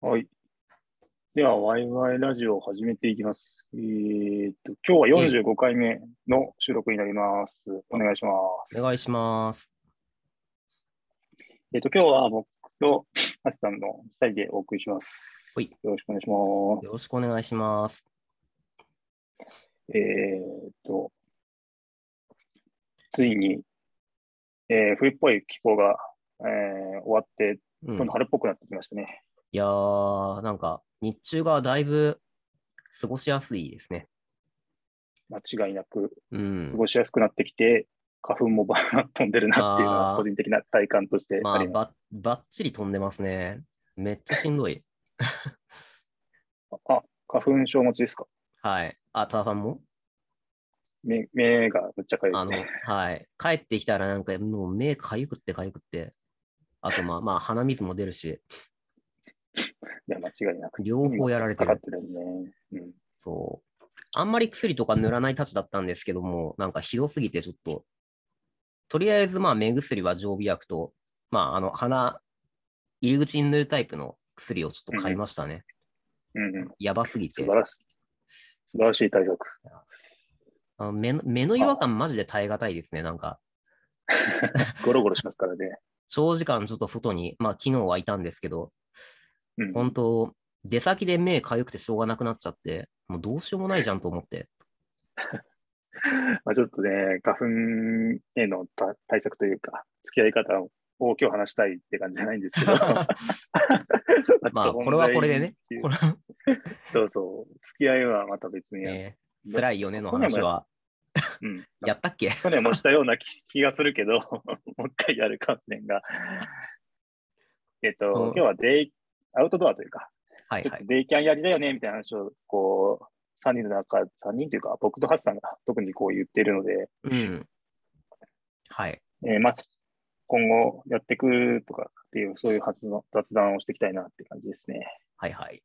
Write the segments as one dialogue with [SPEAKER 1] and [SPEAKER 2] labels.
[SPEAKER 1] はい。では、ワイワイラジオを始めていきます。えーっと、今日は45回目の収録になります。お願いします。
[SPEAKER 2] お願いします。
[SPEAKER 1] えーっと、今日は僕とアシさんの2人でお送りします。
[SPEAKER 2] はい
[SPEAKER 1] よろしくお願いします。
[SPEAKER 2] よろしくお願いします。
[SPEAKER 1] えーっと、ついに、えー冬っぽい気候が、えー終わって、
[SPEAKER 2] うん、
[SPEAKER 1] 今度春っぽくなってきましたね。
[SPEAKER 2] いやー、なんか、日中がだいぶ過ごしやすいですね。
[SPEAKER 1] 間違いなく
[SPEAKER 2] う
[SPEAKER 1] 過
[SPEAKER 2] ん。
[SPEAKER 1] ごしやすくなってきて、花粉もバーッ飛んでるなっていうのは個人的な体感として
[SPEAKER 2] まあ、
[SPEAKER 1] あります。
[SPEAKER 2] ばばっちり飛んでますね。めっちゃしんどい。
[SPEAKER 1] あ、花粉症持ちですか？
[SPEAKER 2] はい。あ、多田さんも？
[SPEAKER 1] 目目がむっちゃかゆい
[SPEAKER 2] あの、はい。帰ってきたらなんかもう目かゆくってかゆくって。あとまあ、まあ、鼻水も出るし、
[SPEAKER 1] いや、間違いなく。
[SPEAKER 2] 両方やられてる。
[SPEAKER 1] てるね。うん。
[SPEAKER 2] そう。あんまり薬とか塗らないたちだったんですけども、なんかひどすぎてちょっと、とりあえずまあ目薬は常備薬と、まああの鼻、入り口に塗るタイプの薬をちょっと買いましたね。
[SPEAKER 1] うんうん。
[SPEAKER 2] やばすぎて
[SPEAKER 1] 素晴。らしい。素晴らしい対策。
[SPEAKER 2] あの目の目の違和感マジで耐え難いですね。なんか、
[SPEAKER 1] ゴロゴロしますからね。
[SPEAKER 2] 長時間ちょっと外に、まあ昨日はいたんですけど、
[SPEAKER 1] うん。
[SPEAKER 2] 本当出先で目かゆくてしょうがなくなっちゃって、もうどうしようもないじゃんと思って。
[SPEAKER 1] まあ、ちょっとね、花粉へのた対策というか、付き合い方を今日話したいって感じじゃないんですけど。
[SPEAKER 2] まあこれはこれでね。
[SPEAKER 1] そうそう。付き合いはまた別にやる。
[SPEAKER 2] えー辛いよねの話は。
[SPEAKER 1] うん。
[SPEAKER 2] やったっけ？
[SPEAKER 1] 去年もしたような気気がするけど、もう一回やるかもしれんが。えっと、
[SPEAKER 2] うん
[SPEAKER 1] 今日はデイ、アウトドアというか、
[SPEAKER 2] はいはい。
[SPEAKER 1] デイキャンやりだよねみたいな話を、こう、3人の中、3人というか、僕とハスさんが特にこう言っているので、
[SPEAKER 2] うん。はい。
[SPEAKER 1] えーまあ、今後やっていくとかっていう、そういう発の雑談をしていきたいなって感じですね。
[SPEAKER 2] はいはい。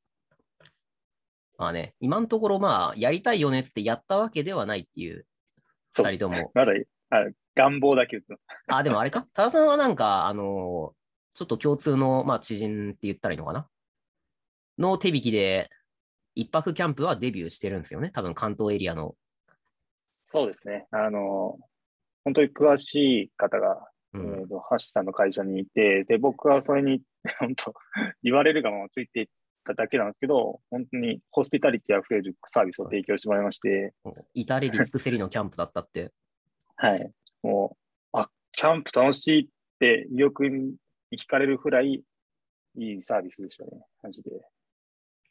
[SPEAKER 2] まあね、今のところまあ、やりたいよねってやったわけではないっていう二人とも。
[SPEAKER 1] まだあ願望だけ言って
[SPEAKER 2] あ、でもあれか？多田さんはなんか、あのーちょっと共通の、まあ、知人って言ったらいいのかな？の手引きで、一泊キャンプはデビューしてるんですよね？多分関東エリアの。
[SPEAKER 1] そうですね。あの、本当に詳しい方が、
[SPEAKER 2] う
[SPEAKER 1] え
[SPEAKER 2] ん
[SPEAKER 1] ーと、ハッシュさんの会社にいて、で、僕はそれに、本当、言われるがままついていっただけなんですけど、本当にホスピタリティあふれるサービスを提供してもらいまして、
[SPEAKER 2] 至れり尽くせりのキャンプだったって。
[SPEAKER 1] はい。もう、あ、キャンプ楽しいって意欲に惹かれるくらいいいサービスでしたね、マジで。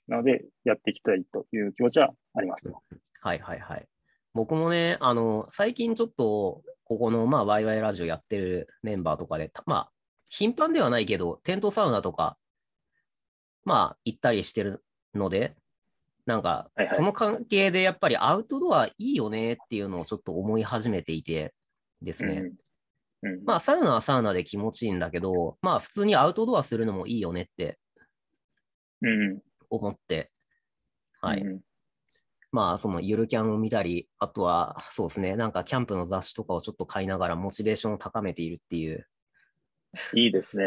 [SPEAKER 1] なので、やっていきたいという気持ちはありますと。
[SPEAKER 2] はいはいはい。僕もね、あの、最近ちょっと、ここの、まあ、ワイワイラジオやってるメンバーとかで、たまあ、頻繁ではないけど、テントサウナとか、まあ、行ったりしてるので、なんかその関係でやっぱりアウトドアいいよねっていうのをちょっと思い始めていてですね。
[SPEAKER 1] うんうん
[SPEAKER 2] まあ、サウナはサウナで気持ちいいんだけど、まあ、普通にアウトドアするのもいいよねって
[SPEAKER 1] うん
[SPEAKER 2] 思って、はい。
[SPEAKER 1] うん
[SPEAKER 2] まあ、そのゆるキャンを見たり、あとは、そうですね、なんかキャンプの雑誌とかをちょっと買いながらモチベーションを高めているっていう、
[SPEAKER 1] いいですね。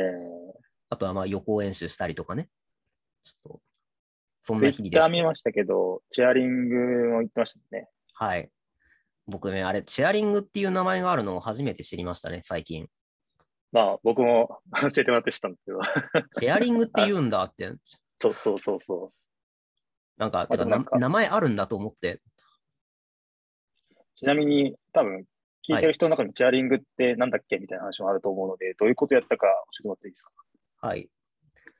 [SPEAKER 2] あとはまあ予行演習したりとかね。ちょっと、そんな日々です。
[SPEAKER 1] 見ましたけど、チェアリングも言ってましたね。
[SPEAKER 2] はい。僕ね、あれ、チェアリングっていう名前があるのを初めて知りましたね、最近。
[SPEAKER 1] まあ、僕も 教えてもらって知ったんですけど、
[SPEAKER 2] チェアリングって言うんだって、
[SPEAKER 1] そうそうそうそ
[SPEAKER 2] なんか、てか
[SPEAKER 1] なんか
[SPEAKER 2] な名前あるんだと思って、
[SPEAKER 1] う。ちなみに、多分、聞いてる人の中にチェアリングってなんだっけみたいな話もあると思うので、どういうことやったか教えてもらっていいですか？
[SPEAKER 2] はい。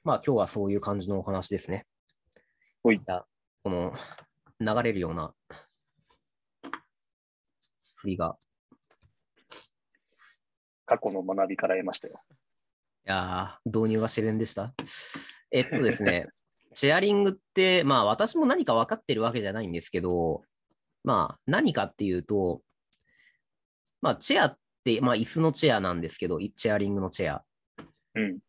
[SPEAKER 2] まあ、今日はそういう感じのお話ですね。
[SPEAKER 1] ほい
[SPEAKER 2] この、流れるような、振りが
[SPEAKER 1] 過去の学びから得ましたよ。
[SPEAKER 2] いやー、導入が自然でした？えっとですね、チェアリングって、まあ私も何か分かってるわけじゃないんですけど、まあ何かっていうと、まあチェアって、まあ椅子のチェアなんですけど、チェアリングのチェア。
[SPEAKER 1] うん。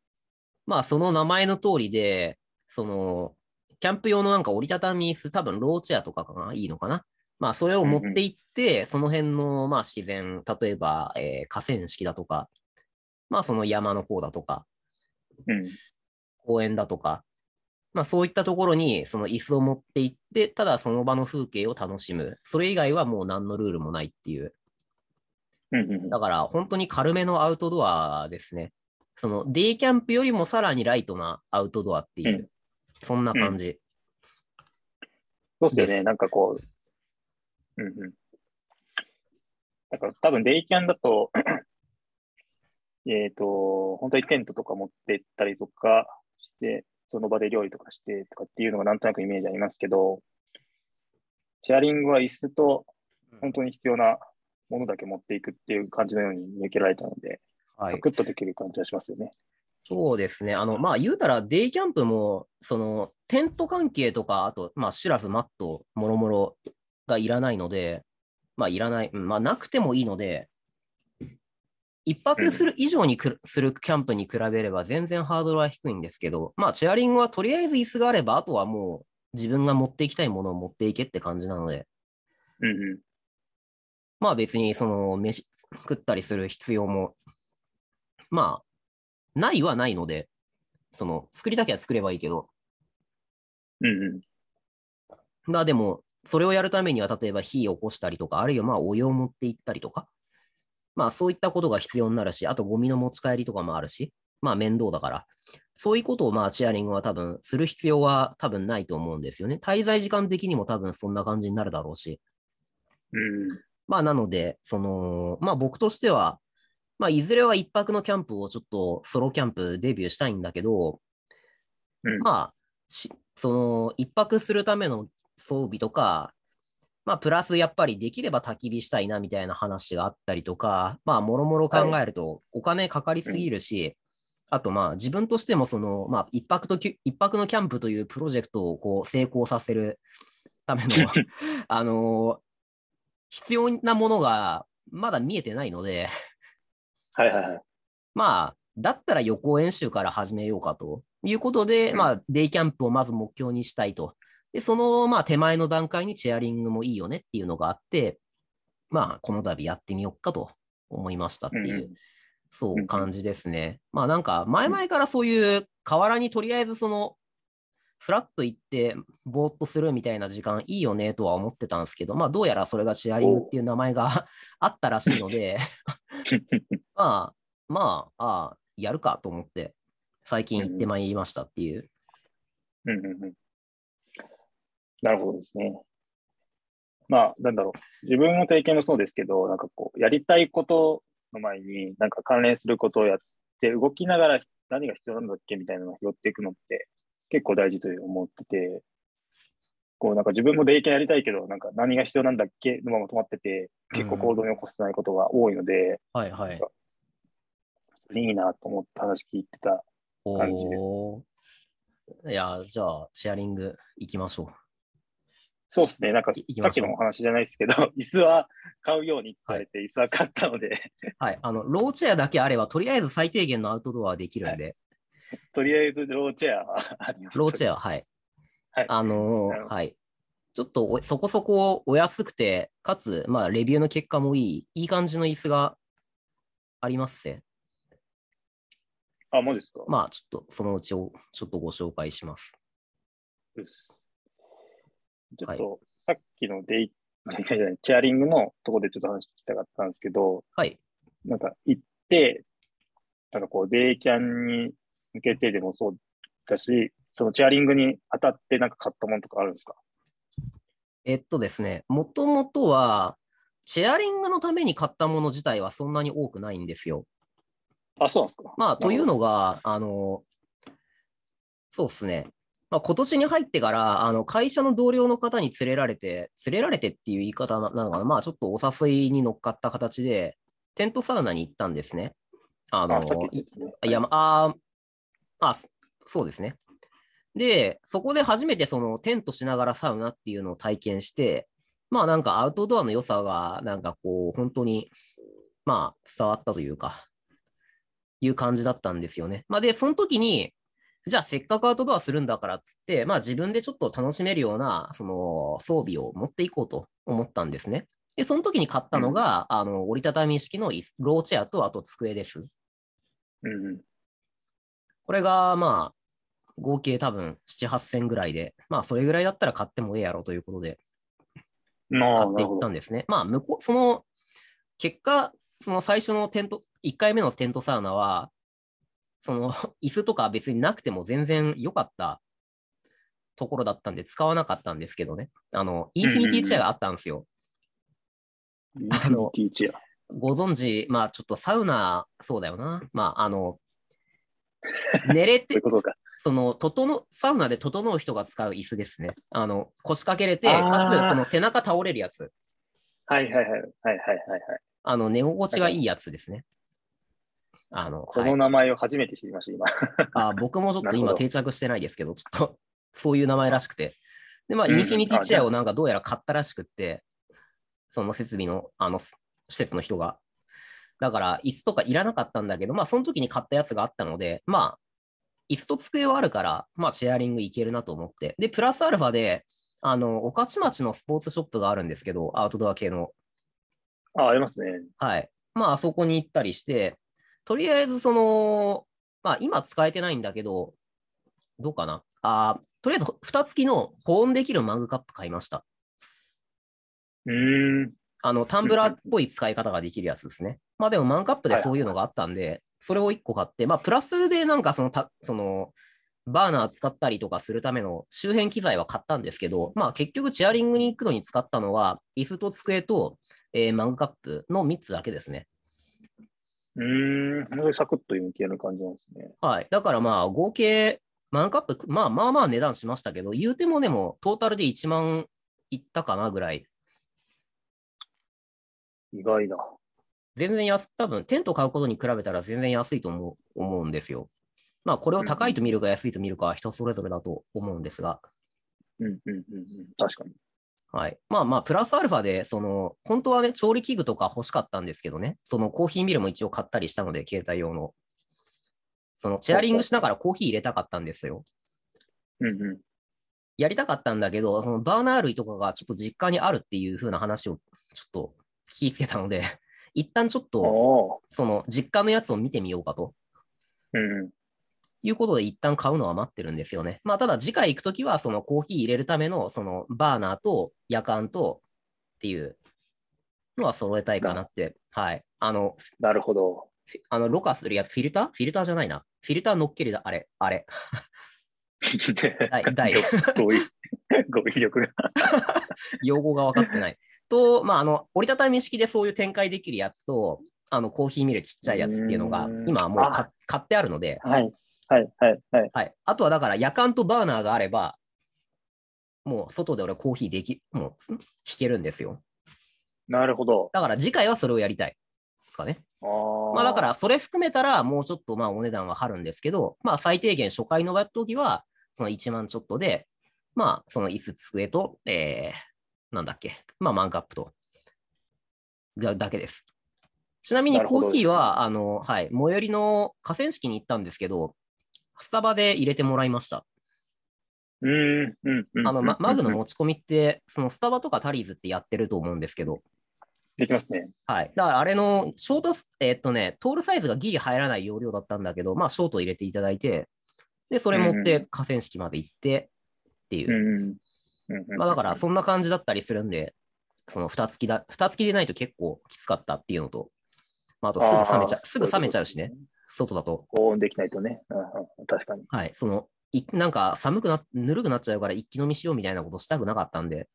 [SPEAKER 2] まあその名前の通りで、その、キャンプ用のなんか折りたたみ椅子、多分ローチェアとかかな、いいのかな？まあそれを持って行って、その辺のまあ自然、例えば、えー河川敷だとか、まあその山の方だとか、
[SPEAKER 1] うん。
[SPEAKER 2] 公園だとか、まあそういったところにその椅子を持って行って、ただその場の風景を楽しむ。それ以外はもう何のルールもないっていう。だから本当に軽めのアウトドアですね。そのデイキャンプよりもさらにライトなアウトドアっていう、
[SPEAKER 1] うん
[SPEAKER 2] そんな感じ。
[SPEAKER 1] そうですよね。なんかこう、うんうん。だから多分デイキャンだと、えっと、本当にテントとか持ってったりとかして、その場で料理とかしてとかっていうのがなんとなくイメージありますけど、シェアリングは椅子と本当に必要なものだけ持っていくっていう感じのように見受けられたので、
[SPEAKER 2] はい。
[SPEAKER 1] サクッとできる感じがしますよね。
[SPEAKER 2] そうですね。あの、まあ、言うたら、デイキャンプも、その、テント関係とか、あと、まあ、シュラフ、マット、もろもろがいらないので、まあ、いらない、うんまあ、なくてもいいので、一泊する以上にくるするキャンプに比べれば全然ハードルは低いんですけど、まあ、チェアリングはとりあえず椅子があれば、あとはもう自分が持っていきたいものを持っていけって感じなので、
[SPEAKER 1] うんうん。
[SPEAKER 2] まあ別にその飯食ったりする必要も、まあ、ないはないので、その作りたきゃ作ればいいけど、
[SPEAKER 1] うんうん。
[SPEAKER 2] まあでも、それをやるためには、例えば火を起こしたりとか、あるいはまあお湯を持って行ったりとか、まあそういったことが必要になるし、あとゴミの持ち帰りとかもあるし、まあ面倒だから、そういうことをまあチェアリングは多分する必要は多分ないと思うんですよね。滞在時間的にも多分そんな感じになるだろうし。
[SPEAKER 1] うん
[SPEAKER 2] まあなので、その、まあ僕としては、まあいずれは一泊のキャンプをちょっとソロキャンプデビューしたいんだけど、
[SPEAKER 1] うん。
[SPEAKER 2] まあ、しその一泊するための装備とか、まあプラスやっぱりできれば焚き火したいなみたいな話があったりとか、まあもろもろ考えるとお金かかりすぎるし、あとまあ自分としてもその、まあ一泊とき一泊のキャンプというプロジェクトをこう成功させるための、あの必要なものがまだ見えてないので、
[SPEAKER 1] はいはいはい。
[SPEAKER 2] まあ、だったら予行演習から始めようかということで、
[SPEAKER 1] うん
[SPEAKER 2] まあ、デイキャンプをまず目標にしたいと。で、その、まあ、手前の段階にチェアリングもいいよねっていうのがあって、まあ、この度やってみようかと思いましたっていう、
[SPEAKER 1] うん
[SPEAKER 2] そう
[SPEAKER 1] うん
[SPEAKER 2] 感じですね。まあ、なんか、前々からそういう河原にとりあえずその、フラッと行って、ぼーっとするみたいな時間いいよねとは思ってたんですけど、まあ、どうやらそれがチェアリングっていう名前が あったらしいので、まあ、まあ、ああ、やるかと思って、最近行ってまいりましたっていう。
[SPEAKER 1] うんうんうんなるほどですね。まあ、なんだろう。自分の体験もそうですけど、なんかこう、やりたいことの前に、なんか関連することをやって、動きながら何が必要なんだっけみたいなのを拾っていくのって結構大事と思ってて、こう、なんか自分もデイキャンやりたいけど、なんか何が必要なんだっけのまま止まってて、結構行動に起こせないことが多いので、
[SPEAKER 2] はいはい。
[SPEAKER 1] いいなと思って話聞いてた。感じです
[SPEAKER 2] いや、じゃあ、シェアリング行きましょう。
[SPEAKER 1] そうですね。なんか、さっきのお話じゃないですけど、椅子は買うようにって言われて、椅子は買ったので、
[SPEAKER 2] はい。あの、ローチェアだけあれば、とりあえず最低限のアウトドアはできるんで、
[SPEAKER 1] とりあえずローチェアは あります。ア。
[SPEAKER 2] ローチェア、はい。
[SPEAKER 1] はい
[SPEAKER 2] あのーはい。ちょっとおそこそこお安くて、かつ、まあ、レビューの結果もいい、いい感じの椅子がありますね。
[SPEAKER 1] あ、マジですか？
[SPEAKER 2] まあ、ちょっとそのうちをちょっとご紹介します。
[SPEAKER 1] よしちょっと、さっきのデイ、チェアリングのところでちょっと話聞きたかったんですけど、
[SPEAKER 2] はい。
[SPEAKER 1] なんか行って、なんかこう、デイキャンに向けてでもそうだし、そのチェアリングに当たってなんか買ったものとかあるんですか？
[SPEAKER 2] えっとですね、もともとは、シェアリングのために買ったもの自体はそんなに多くないんですよ。
[SPEAKER 1] あ、そうなんですか。
[SPEAKER 2] まあ、という
[SPEAKER 1] の
[SPEAKER 2] のが、あの、そうですね。まあ、今年に入ってから、あの会社の同僚の方に連れられて、連れられてっていう言い方ななのかな、まあ、ちょっとお誘いに乗っかった形で、テントサウナに行ったんですね。あの
[SPEAKER 1] ね
[SPEAKER 2] いや、まあ、あ、そうですね。で、そこで初めてそのテントしながらサウナっていうのを体験して、まあなんかアウトドアの良さが、なんかこう、本当に、まあ伝わったというか、いう感じだったんですよね。まあで、その時に、じゃあせっかくアウトドアするんだからっつって、まあ自分でちょっと楽しめるような、その装備を持っていこうと思ったんですね。で、その時に買ったのが、あの、折りたたみ式のローチェアと、あと机です。
[SPEAKER 1] うんうん。
[SPEAKER 2] これが、まあ、合計多分7、8000ぐらいで、まあそれぐらいだったら買ってもええやろということで、
[SPEAKER 1] まあ、
[SPEAKER 2] 買ってい。ったんですね。まあ、向こう、その、結果、その最初のテント、1回目のテントサウナは、その、椅子とか別になくても全然良かったところだったんで、使わなかったんですけどね。あの、インフィニティチェアがあったんですよ。
[SPEAKER 1] インフィニティチェア。
[SPEAKER 2] ご存知、まあちょっとサウナ、そうだよな。まああの、寝れて
[SPEAKER 1] そ
[SPEAKER 2] の、整う、サウナで整う人が使う椅子ですね。あの、腰掛けれて、かつ、その背中倒れるやつ。
[SPEAKER 1] はいはいはい。はいはいはいはい。
[SPEAKER 2] あの、寝心地がいいやつですね。あの、はい
[SPEAKER 1] この名前を初めて知りました、今。
[SPEAKER 2] あ僕もちょっと今定着してないですけど、ちょっとそういう名前らしくて。で、まあ、
[SPEAKER 1] うん
[SPEAKER 2] インフィニティチェア
[SPEAKER 1] あ
[SPEAKER 2] をなんかどうやら買ったらしくって、その設備の、あの、施設の人が。だから、椅子とかいらなかったんだけど、まあ、その時に買ったやつがあったので、まあ、椅子と机はあるから、まあ、チェアリングいけるなと思って。で、プラスアルファで、あの、御徒町のスポーツショップがあるんですけど、アウトドア系の。
[SPEAKER 1] あ、ありますね。
[SPEAKER 2] はい。まあ、あそこに行ったりして、とりあえず、その、まあ、今使えてないんだけど、どうかな。あーとりあえず、蓋付きの保温できるマグカップ買いました。
[SPEAKER 1] うーん。
[SPEAKER 2] あの、タンブラーっぽい使い方ができるやつですね。まあでも、マグカップでそういうのがあったんで、それを1個買って、まあ、プラスでなんかそのた、その、バーナー使ったりとかするための周辺機材は買ったんですけど、まあ結局チェアリングに行くのに使ったのは、椅子と机と、えーマグカップの3つだけですね。
[SPEAKER 1] うーん。本当にサクッといける感じなんですね。
[SPEAKER 2] はい。だからまあ、合計、マンカップ、まあまあまあ値段しましたけど、言うてもでも、トータルで1万いったかなぐらい。
[SPEAKER 1] 意外だ。
[SPEAKER 2] 全然安、多分テント買うことに比べたら全然安いと思う思うんですよ。まあ、これを高いと見るか安いと見るかは人それぞれだと思うんですが、
[SPEAKER 1] うんうんうんうん。確かに。
[SPEAKER 2] はい。まあまあ、プラスアルファで、その、本当はね、調理器具とか欲しかったんですけどね、そのコーヒーミルも一応買ったりしたので、携帯用の。その、チェアリングしながらコーヒー入れたかったんですよ。
[SPEAKER 1] うんう
[SPEAKER 2] やりたかったんだけど、そのバーナー類とかがちょっと実家にあるっていう風な話をちょっと聞きつけたので、一旦ちょっ
[SPEAKER 1] ん。
[SPEAKER 2] と、その実家のやつを見てみようかと
[SPEAKER 1] うんうん。
[SPEAKER 2] いうことで一旦買うのは待ってるんですよね。まあ、ただ次回行くときは、そのコーヒー入れるための、そのバーナーと夜間とっていうのは揃えたいかなって。はい。あの、
[SPEAKER 1] なるほど。
[SPEAKER 2] あの、ろ過するやつ、フィルター？フィルターじゃないな。フィルター乗っけるだ、あれ、あれ。大大
[SPEAKER 1] 語彙、語彙力が。
[SPEAKER 2] 用語が分かってない。と、まあ、あの、折りたたみ式でそういう展開できるやつと、あの、コーヒーミルちっちゃいやつっていうのが今はもう買ってあるので、
[SPEAKER 1] はい。はい。はい。はい。
[SPEAKER 2] はい。あとはだから、夜間とバーナーがあれば、もう外で俺コーヒーでき、もう、ん弾けるんですよ。
[SPEAKER 1] なるほど。
[SPEAKER 2] だから次回はそれをやりたい。ですかね。
[SPEAKER 1] あー
[SPEAKER 2] まあだから、それ含めたら、もうちょっとまあお値段は張るんですけど、まあ最低限初回の時は、その1万ちょっとで、まあその椅子机と、えー、なんだっけ、まあマンカップと、だだけです。ちなみにコーヒーは、あの、はい、最寄りの河川敷に行ったんですけど、スタバで入れてもらいました。
[SPEAKER 1] うーん。うん。うん
[SPEAKER 2] あの、まマグの
[SPEAKER 1] も。
[SPEAKER 2] 持ち込みって、そのスタバとかタリーズってやってると思うんですけど、
[SPEAKER 1] できますね。
[SPEAKER 2] はい。だからあれのショートス、えっとね、トールサイズがギリ入らない容量だったんだけど、まあ、ショート入れていただいて、で、それ持って河川敷まで行ってっていう。まあ、だから、そんな感じだったりするんで、その蓋付きだ、蓋付きでないと結構きつかったっていうのと、まあ、あとすぐ冷めちゃう、すぐ冷めちゃうしね、外だと。
[SPEAKER 1] 保温できないとね。うんうん確かに。
[SPEAKER 2] はい。その、いなんか寒くな、ぬるくなっちゃうから一気飲みしようみたいなことしたくなかったんで、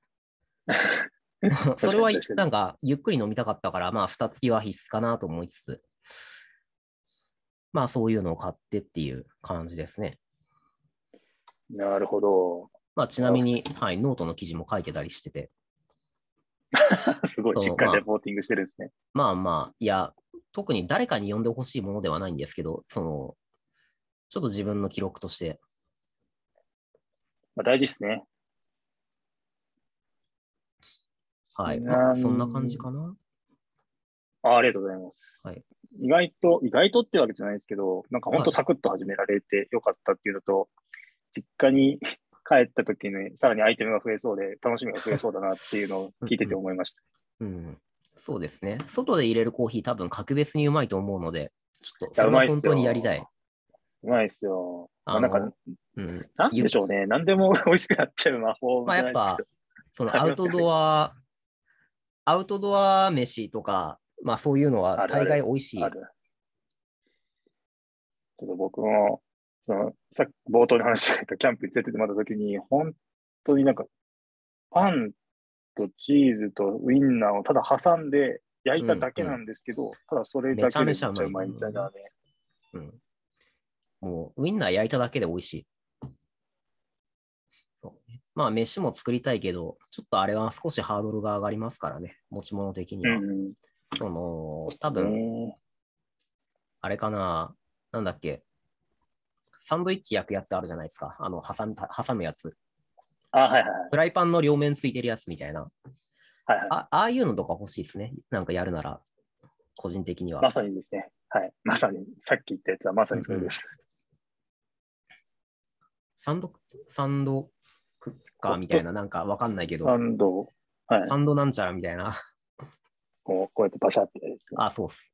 [SPEAKER 2] それはなんかゆっくり飲みたかったから、まあ、蓋付きは必須かなと思いつつ、まあ、そういうのを買ってっていう感じですね。
[SPEAKER 1] なるほど。
[SPEAKER 2] まあ、ちなみに、はい、ノートの記事も書いてたりしてて、
[SPEAKER 1] すごいしっかりレポーティングしてるんですね。
[SPEAKER 2] まあまあ、いや、特に誰かに読んでほしいものではないんですけど、その、ちょっと自分の記録として、
[SPEAKER 1] まあ、大事ですね。
[SPEAKER 2] はい、
[SPEAKER 1] うん
[SPEAKER 2] まあ、そんな感じかな。
[SPEAKER 1] あありがとうございます。
[SPEAKER 2] はい
[SPEAKER 1] 意外と、意外とってわけじゃないですけど、なんか本
[SPEAKER 2] はい
[SPEAKER 1] 当サクッと始められてよかったっていうのと、実家に 帰った時にさらにアイテムが増えそうで、楽しみが増えそうだなっていうのを聞いてて思いました。
[SPEAKER 2] うん。そうですね。外で入れるコーヒー多分格別にうまいと思うので、ちょっとそれは本当にやりたい。
[SPEAKER 1] うまいですよ。まあ、なんか、
[SPEAKER 2] うん。
[SPEAKER 1] なんでしょうね。なんでも 美味しくなっちゃう魔法
[SPEAKER 2] まあやっぱ、そのアウトドア、アウトドア飯とか、まあそういうのは大概美味しい。
[SPEAKER 1] ある。ちょっと僕も、その、さっき冒頭に話したキャンプに連れてってもらった時に、本当になんか、パンとチーズとウインナーをただ挟んで焼いただけなんですけど、ただそれだけでめっちゃうまいみたいなね。
[SPEAKER 2] うん。もう、ウインナー焼いただけで美味しい。そうね。まあ、飯も作りたいけど、ちょっとあれは少しハードルが上がりますからね、持ち物的には。
[SPEAKER 1] うん。
[SPEAKER 2] その、多分、
[SPEAKER 1] ね
[SPEAKER 2] あれかな、なんだっけ、サンドイッチ焼くやつあるじゃないですか。あの、挟む挟むやつ。
[SPEAKER 1] あ、はいはいはい。
[SPEAKER 2] フライパンの両面ついてるやつみたいな。
[SPEAKER 1] はいはい、
[SPEAKER 2] あああいうのとか欲しいですね。なんかやるなら、個人的には。
[SPEAKER 1] まさにですね。はい。まさに、さっき言ったやつはまさにそれです。
[SPEAKER 2] サンド、サンドクッカーみたいな、なんかわかんないけど、
[SPEAKER 1] サンド、はい。
[SPEAKER 2] サンドなんちゃらみたいな。
[SPEAKER 1] こうこうやってバシャってね
[SPEAKER 2] あ、そうっす。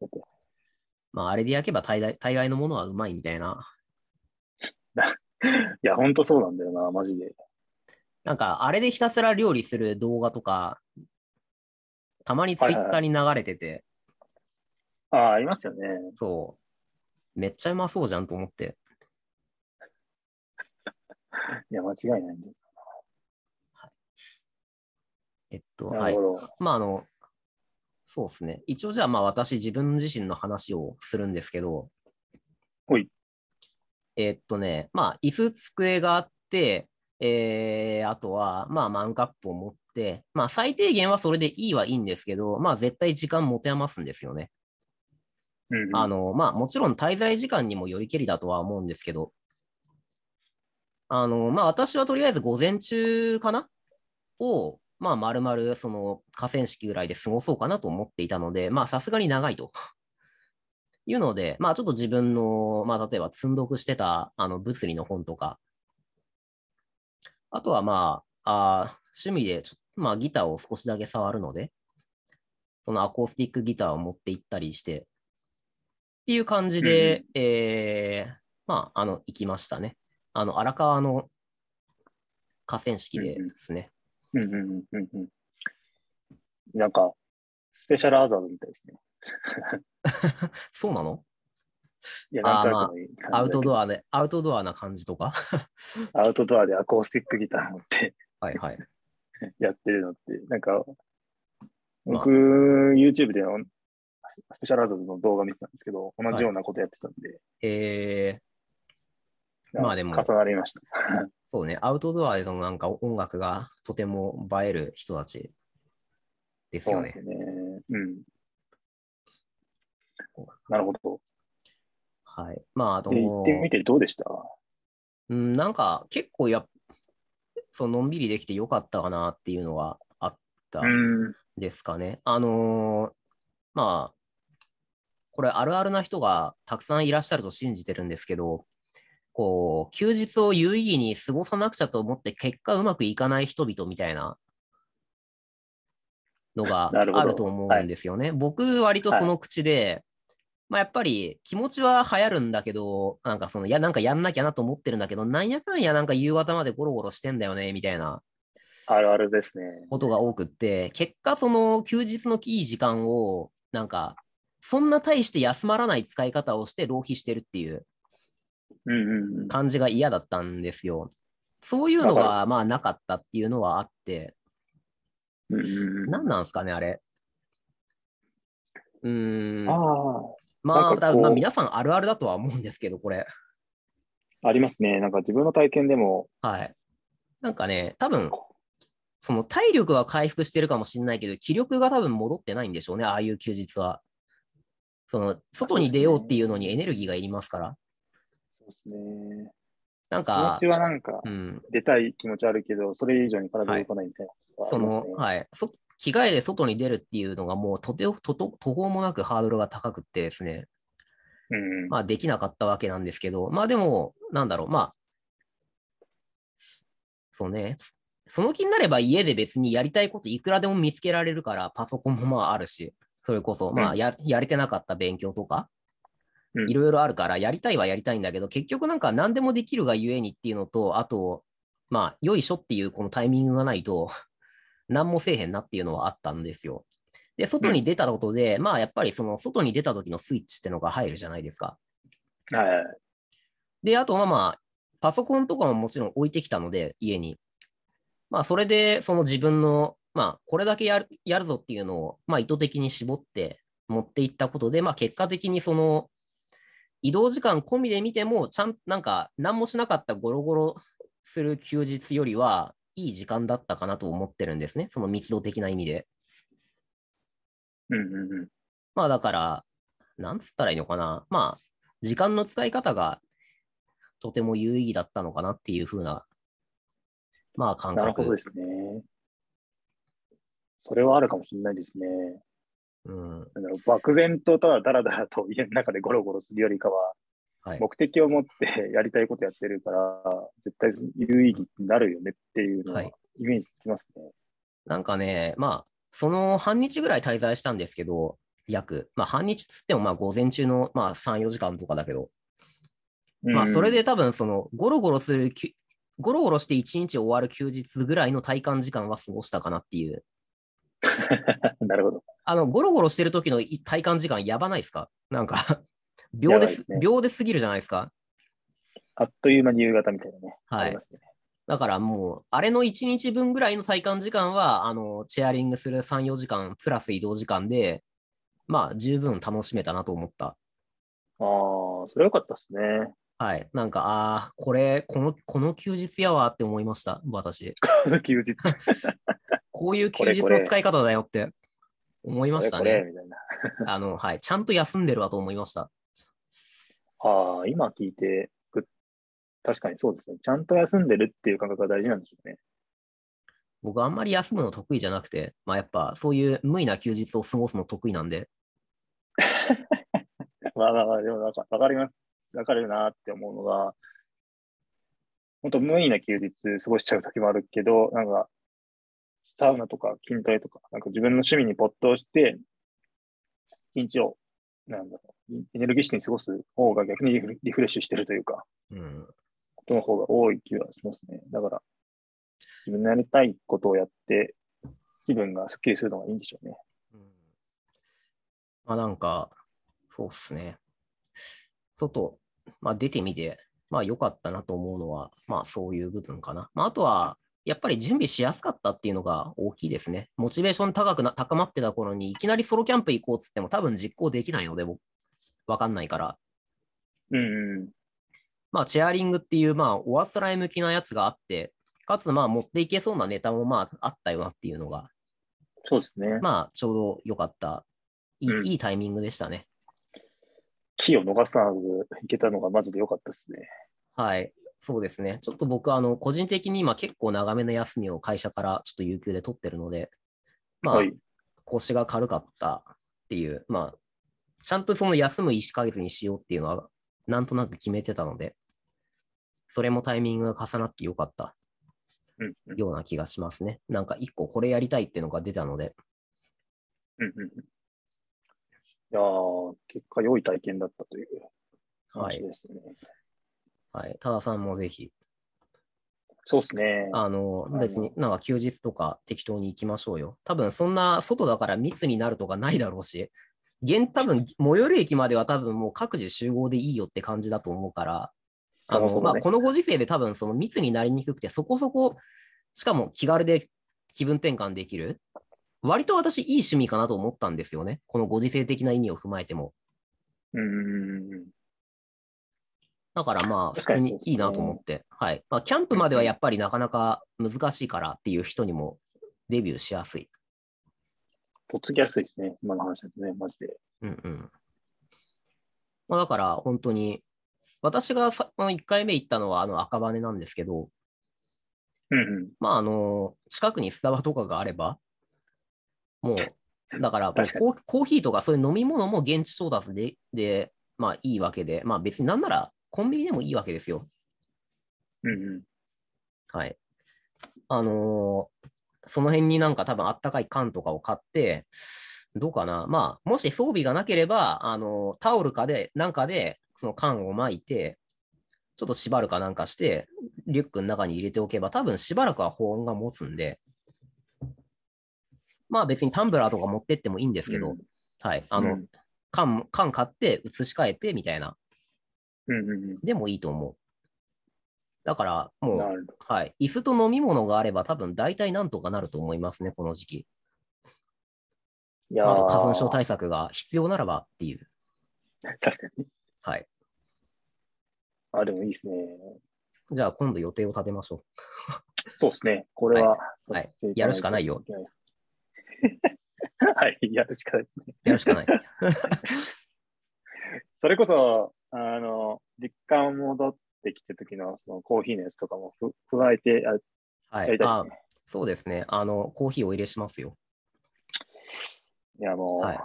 [SPEAKER 2] まあ、あれで焼けば大概大概のものはうまいみたいな。
[SPEAKER 1] いや、ほんとそうなんだよな、マジで。
[SPEAKER 2] なんか、あれでひたすら料理する動画とか、たまにツイッターに流れてて、
[SPEAKER 1] ああ、ありますよね。
[SPEAKER 2] そう。めっちゃうまそうじゃんと思って。
[SPEAKER 1] いや、間違いないんだよ。
[SPEAKER 2] えっと、はい。まあ、あの、そうですね。一応じゃあ、まあ私自分自身の話をするんですけど、
[SPEAKER 1] ほい。
[SPEAKER 2] えっとね、まあ、椅子、机があって、えー、あとは、まあ、マンカップを持って、まあ、最低限はそれでいいはいいんですけど、まあ、絶対時間持て余すんですよね。
[SPEAKER 1] うんうん、
[SPEAKER 2] あの、まあ、もちろん滞在時間にもよりけりだとは思うんですけど、あの、まあ、私はとりあえず午前中かな？を、まあ、丸々その河川敷ぐらいで過ごそうかなと思っていたので、まあ、さすがに長いと。いうので、まあ、ちょっと自分の、まあ、例えば積んどくしてた、あの、物理の本とか、あとは、まあ、あー趣味でちょっと、まあ、ギターを少しだけ触るので、そのアコースティックギターを持って行ったりして、っていう感じで、えー、まあ、あの、行きましたね。あの、荒川の河川敷でですね。
[SPEAKER 1] うんうんうんうんうん。なんか、スペシャルアザードみたいですね。
[SPEAKER 2] そうなの？
[SPEAKER 1] いや、なんとなくのいい
[SPEAKER 2] アウトド
[SPEAKER 1] ア。
[SPEAKER 2] アで、アウトドアな感じとか？
[SPEAKER 1] アウトドアでアコースティックギター持って。
[SPEAKER 2] はいはい。
[SPEAKER 1] やってるのって、なんか、
[SPEAKER 2] まあ。
[SPEAKER 1] 僕、YouTube でのスペシャルアザードの動画見てたんですけど、同じようなことやってたんで、
[SPEAKER 2] えー、まあでも。
[SPEAKER 1] 重なりました。
[SPEAKER 2] そうね、アウトドアでのなんか音楽がとても映える人たちですよね
[SPEAKER 1] そうです。ね。うん。なるほど。
[SPEAKER 2] はい。まあ、あ
[SPEAKER 1] で行ってみてどうでした？
[SPEAKER 2] うん、なんか結構やっ、そうのんびりできてよかったかなっていうのはあった
[SPEAKER 1] うん。
[SPEAKER 2] ですかね。あのーまあ、これあるあるな人がたくさんいらっしゃると信じてるんですけど、こう、休日を有意義に過ごさなくちゃと思って結果うまくいかない人々みたいなのが あると思うんですよね。僕割とその口で、まあやっぱり気持ちは流行るんだけど、なんかその、いや、なんかやんなきゃなと思ってるんだけど、なんやかんやなんか夕方までゴロゴロしてんだよね、みたいな
[SPEAKER 1] あるあるですね。
[SPEAKER 2] ことが多くって、結果その休日のいい時間を、なんか、そんな大して休まらない使い方をして浪費してるっていう。感じが嫌だったんですよ。そういうの
[SPEAKER 1] わ
[SPEAKER 2] はまあなかったっていうのはあって、何なんですかね、あれ。うーん。
[SPEAKER 1] あ
[SPEAKER 2] まあ、だまあ皆さんあるあるだとは思うんですけど、これ。
[SPEAKER 1] あ、ありますね。なんか自分の体験でも、
[SPEAKER 2] はい。なんかね、多分その体力は回復してるかもしれないけど、気力が多分戻ってないんでしょうね、ああいう休日は。その、外に出ようっていうのにエネルギーがいりますから。
[SPEAKER 1] そうですね。
[SPEAKER 2] なん
[SPEAKER 1] 気持
[SPEAKER 2] か
[SPEAKER 1] ち、はなんか、
[SPEAKER 2] うん、
[SPEAKER 1] 出たい気持ちあるけど、それ以上に体動かないみたいなのがあ
[SPEAKER 2] そ。の、はい、そ着替えで外に出るっていうのがもうとてもとと途方もなくハードルが高くってですね、
[SPEAKER 1] うん。
[SPEAKER 2] まあできなかったわけなんですけど、まあでも、なんだろう、まあ、そうね、その気になれば家で別にやりたいこといくらでも見つけられるから、パソコンもまああるし、それこそ、まあ
[SPEAKER 1] うん。
[SPEAKER 2] ややれてなかった勉強とか、
[SPEAKER 1] うん
[SPEAKER 2] いろいろあるから、やりたいはやりたいんだけど、結局なんか何でもできるがゆえにっていうのと、あと、まあ、よいしょっていうこのタイミングがないと、何もせえへんなっていうのはあったんですよ。で、外に出たことで、まあ、やっぱりその外に出た時のスイッチってのが入るじゃないですか。
[SPEAKER 1] はい。
[SPEAKER 2] で、あとはまあ、パソコンとかももちろん置いてきたので、家に。まあ、それで、その自分の、まあ、これだけやるやるぞっていうのを、まあ、意図的に絞って持っていったことで、まあ、結果的にその、移動時間込みで見ても、ちゃん、なんか、何もしなかったゴロゴロする休日よりは、いい時間だったかなと思ってるんですね。その密度的な意味で。
[SPEAKER 1] うんうんうん。
[SPEAKER 2] まあ、だから、なんつったらいいのかな。まあ、時間の使い方がとても有意義だったのかなっていう風な、まあ感覚。
[SPEAKER 1] なるほどですね。それはあるかもしれないですね。
[SPEAKER 2] うん。
[SPEAKER 1] なんだろう漠然とただだらだらと家の中でゴロゴロするよりかは、
[SPEAKER 2] はい。
[SPEAKER 1] 目的を持って やりたいことやってるから、絶対有意義になるよねっていうのは
[SPEAKER 2] はい
[SPEAKER 1] イメージつきますね。
[SPEAKER 2] なんかね、まあ、その半日ぐらい滞在したんですけど、約、まあ半日つってもまあ午前中のまあ3、4時間とかだけど、まあそれで多分そのゴロゴロするき、ゴロゴロして1日終わる休日ぐらいの体感時間は過ごしたかなっていう。
[SPEAKER 1] うん。なるほど。
[SPEAKER 2] あの、ゴロゴロしてる時のい体感時間やばないですか？なんか 秒です
[SPEAKER 1] ね
[SPEAKER 2] 秒で過ぎるじゃないですか？
[SPEAKER 1] あっという間に夕方みたいなね。
[SPEAKER 2] はい。だからもう、あれの1日分ぐらいの体感時間は、あの、チェアリングする3、4時間、プラス移動時間で、まあ、十分楽しめたなと思った。
[SPEAKER 1] ああ、それはよかったですね。
[SPEAKER 2] はい。なんか、ああ、これ、この、この休日やわって思いました、私。
[SPEAKER 1] 休日。
[SPEAKER 2] こういう休日の使い方だよって思いましたね。あの、はい。ちゃんと休んでるわと思いました。
[SPEAKER 1] ああ、今聞いてぐ、確かにそうですね。ちゃんと休んでるっていう感覚が大事なんでしょうね。
[SPEAKER 2] 僕、あんまり休むの得意じゃなくて、まあ、やっぱ、そういう無意な休日を過ごすの得意なんで、
[SPEAKER 1] まあまあまあ、でもなんかわかります。わかれるなって思うのが、本当無意な休日過ごしちゃう時もあるけど、なんか、サウナとか筋トレとか、なんか自分の趣味に没頭して、一日を、なんだろう、エネルギッシュに過ごす方が逆にリフレッシュしてるというか、
[SPEAKER 2] うん。
[SPEAKER 1] ことの方が多い気がしますね。だから、自分のやりたいことをやって、気分がスッキリするのがいいんでしょうね。
[SPEAKER 2] うんまあなんか、そうっすね。外、まあ出てみて、まあ良かったなと思うのは、まあそういう部分かな。まああとは、やっぱり準備しやすかったっていうのが大きいですね。モチベーション高くな、高まってた頃にいきなりソロキャンプ行こうっつっても多分実行できないので、僕、わかんないから。
[SPEAKER 1] うんうん。
[SPEAKER 2] まあチェアリングっていう、まあおあつらい向きなやつがあって、かつまあ持っていけそうなネタもまああったよなっていうのが、
[SPEAKER 1] そうですね。
[SPEAKER 2] まあちょうど良かった。いい,、
[SPEAKER 1] うん
[SPEAKER 2] いいタイミングでしたね。
[SPEAKER 1] 木を逃さずいけたのがマジで良かったですね。
[SPEAKER 2] はい、そうですね。ちょっと僕、あの、個人的に今結構長めの休みを会社からちょっと有給で取ってるので、まあ、
[SPEAKER 1] はい。
[SPEAKER 2] 腰が軽かったっていう、まあ、ちゃんとその休む1ヶ月にしようっていうのは、なんとなく決めてたので、それもタイミングが重なってよかったような気がしますね。なんか一個これやりたいっていうのが出たので、
[SPEAKER 1] うんうんうんいやー結果良い体験だったという
[SPEAKER 2] はい、
[SPEAKER 1] 話ですね。
[SPEAKER 2] はい。多田さんもぜひ、
[SPEAKER 1] そうですね。
[SPEAKER 2] あの、
[SPEAKER 1] の
[SPEAKER 2] 別になんか休日とか適当に行きましょうよ。多分そんな外だから密になるとかないだろうし、現多分最寄り駅までは多分もう各自集合でいいよって感じだと思うから、あの、
[SPEAKER 1] ね
[SPEAKER 2] まあ、このご時世で多分その密になりにくくて、そこそこ、しかも気軽で気分転換できる。割と私いい趣味かなと思ったんですよね。このご時世的な意味を踏まえても。
[SPEAKER 1] うん。
[SPEAKER 2] だからまあ、普通にいいなと思って。はい。まあ、キャンプまではやっぱりなかなか難しいからっていう人にもデビューしやすい。
[SPEAKER 1] とっつきやすいですね。今の話だとね、マジで。
[SPEAKER 2] うんうん。まあ、だから本当に、私がさ1回目行ったのはあの赤羽なんですけど、
[SPEAKER 1] うんうん。
[SPEAKER 2] まああの、近くにスタバとかがあれば、もう、だからコーヒーとかそういう飲み物も現地調達で、で、まあいいわけで、まあ別になんならコンビニでもいいわけですよ。
[SPEAKER 1] うんうん。
[SPEAKER 2] はい。あのーその辺になんか多分あったかい缶とかを買って、どうかなまあ、もし装備がなければ、あの、タオルかで、なんかで、その缶を巻いて、ちょっと縛るかなんかして、リュックの中に入れておけば、多分しばらくは保温が持つんで、まあ別にタンブラーとか持ってってもいいんですけど、
[SPEAKER 1] うん
[SPEAKER 2] はい。あの、
[SPEAKER 1] うん
[SPEAKER 2] 缶、缶買って移し替えてみたいな、
[SPEAKER 1] うんうんうん
[SPEAKER 2] でもいいと思う。だから、もう。はい。椅子と飲み物があれば、多分大体なんとかなると思いますね、この時期。
[SPEAKER 1] いやー
[SPEAKER 2] あと花粉症対策が必要ならばっていう。
[SPEAKER 1] 確かに。
[SPEAKER 2] はい。
[SPEAKER 1] あ、でもいいですね。
[SPEAKER 2] じゃあ、今度予定を立てましょ
[SPEAKER 1] そうですね。これは、
[SPEAKER 2] う。はい。やるしかないよ。。
[SPEAKER 1] はい、やるしかないですね。
[SPEAKER 2] やるしかない。
[SPEAKER 1] それこそ、あの、実感戻ってきた時のそのコーヒーのやつとかもふ加えてや
[SPEAKER 2] はい。
[SPEAKER 1] やりたい
[SPEAKER 2] あ
[SPEAKER 1] ですね。
[SPEAKER 2] そうですね。あの、コーヒーを入れしますよ。
[SPEAKER 1] いや、もう、
[SPEAKER 2] はい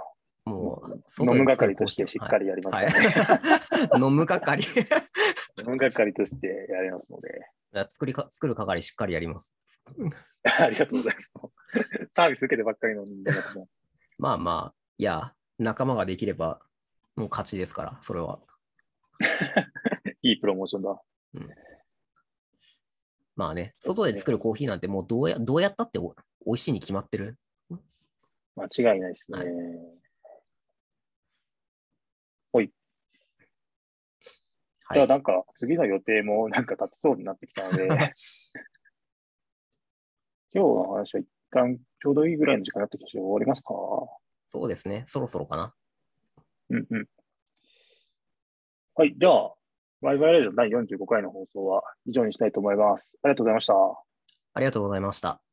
[SPEAKER 2] もう、
[SPEAKER 1] 飲む係としてしっかりやります
[SPEAKER 2] はい。は い飲む係。
[SPEAKER 1] 飲む係としてやりますので、
[SPEAKER 2] 作りか作る係しっかりやります。
[SPEAKER 1] ありがとうございます。サービス受けてばっかりの人間だ
[SPEAKER 2] まあまあ、いや、仲間ができれば、もう勝ちですから、それは。
[SPEAKER 1] いいプロモーションだ。
[SPEAKER 2] まあね、外で作るコーヒーなんてもうどうやどうやったってお美味しいに決まってる？
[SPEAKER 1] 間違いないですね。
[SPEAKER 2] はいはい
[SPEAKER 1] じゃあ。なんか次の予定もなんか立ちそうになってきたので、今日の話は一旦ちょうどいいぐらいの時間になってきたし終わりますか？
[SPEAKER 2] そうですね、そろそろかな。
[SPEAKER 1] うんうん。はい、じゃあ、ワイワイラジオ第45回の放送は以上にしたいと思います。ありがとうございました。
[SPEAKER 2] ありがとうございました。